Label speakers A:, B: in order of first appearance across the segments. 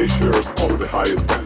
A: Glaciers of the highest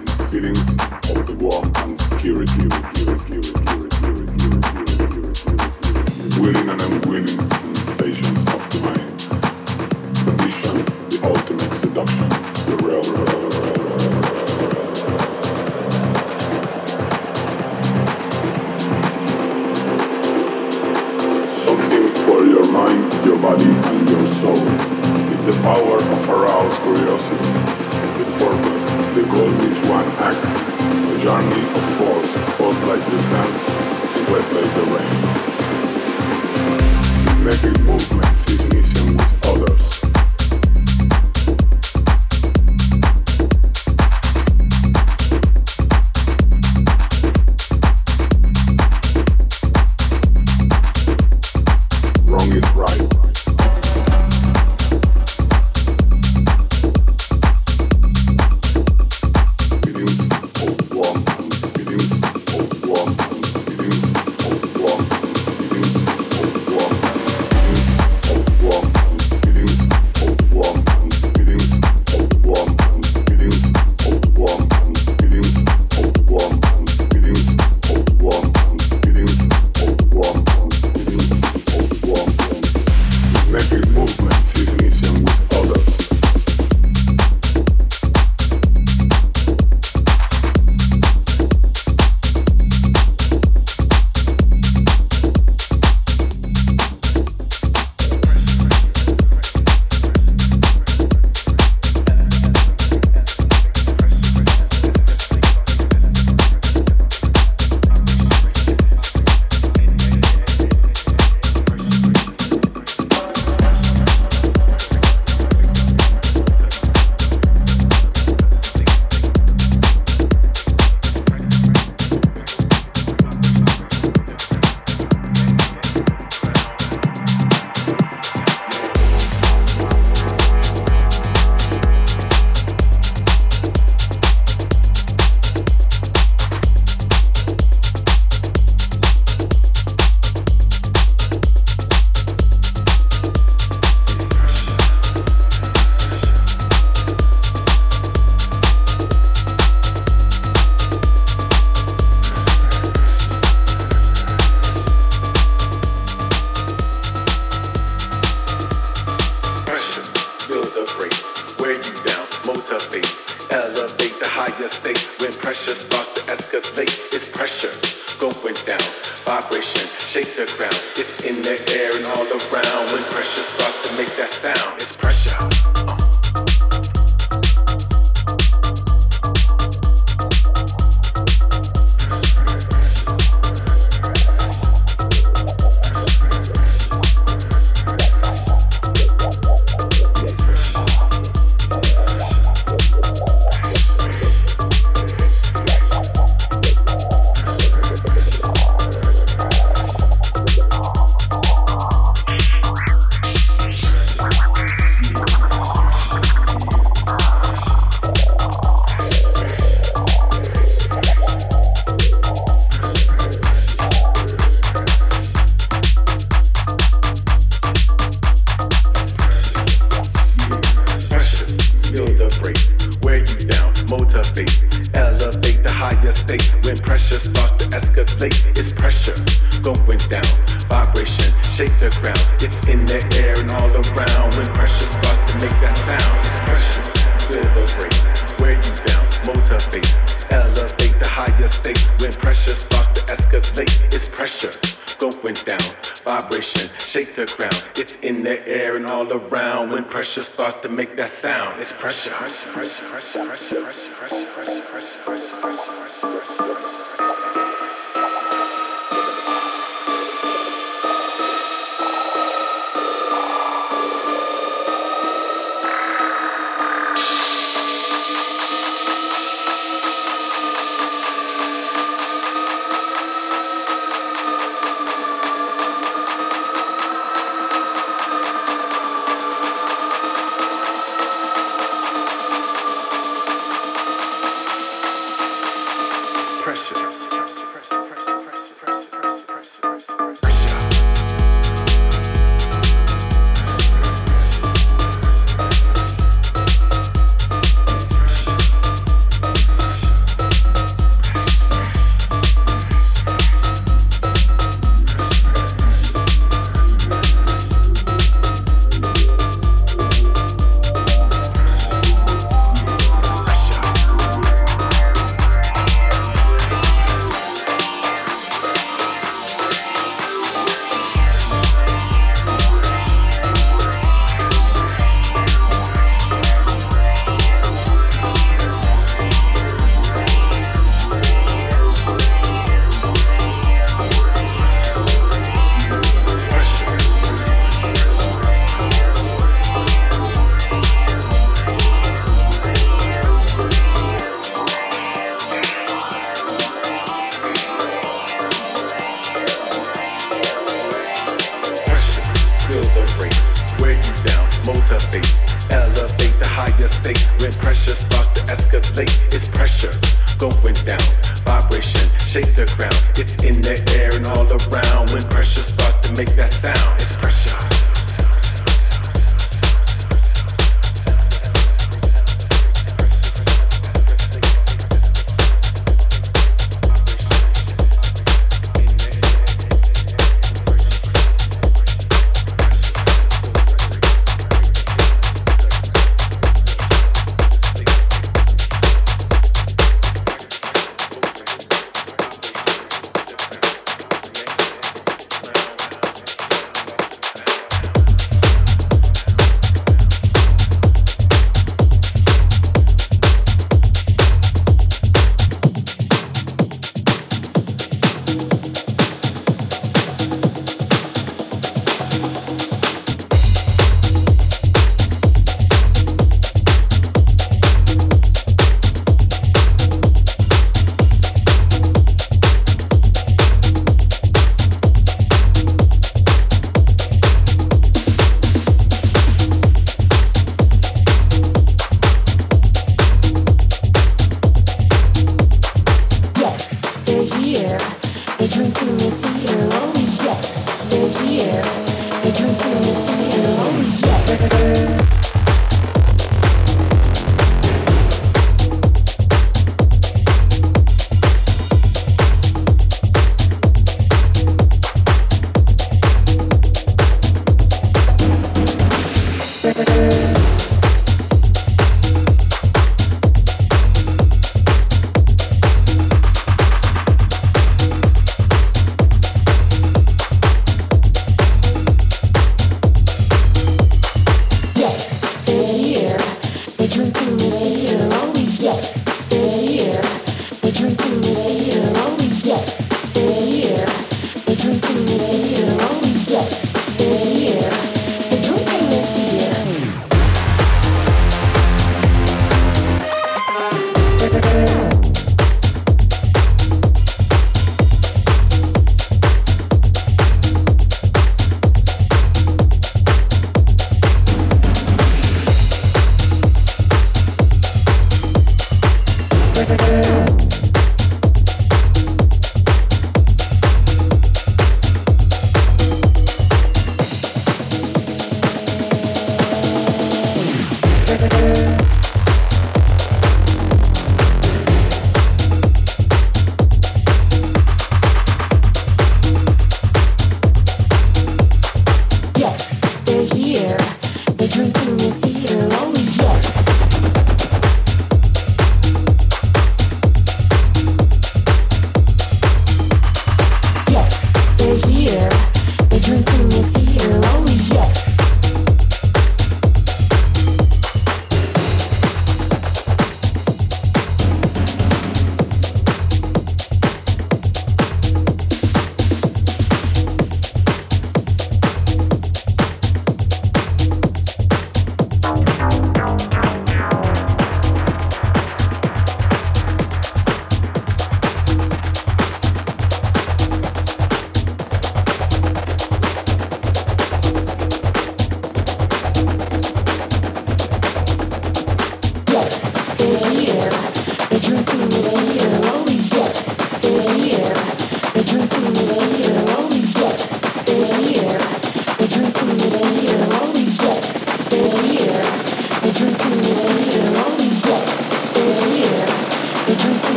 B: precious thoughts to make that sound. It's pressure.
C: pressure,
B: pressure, pressure.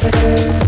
B: Thank you.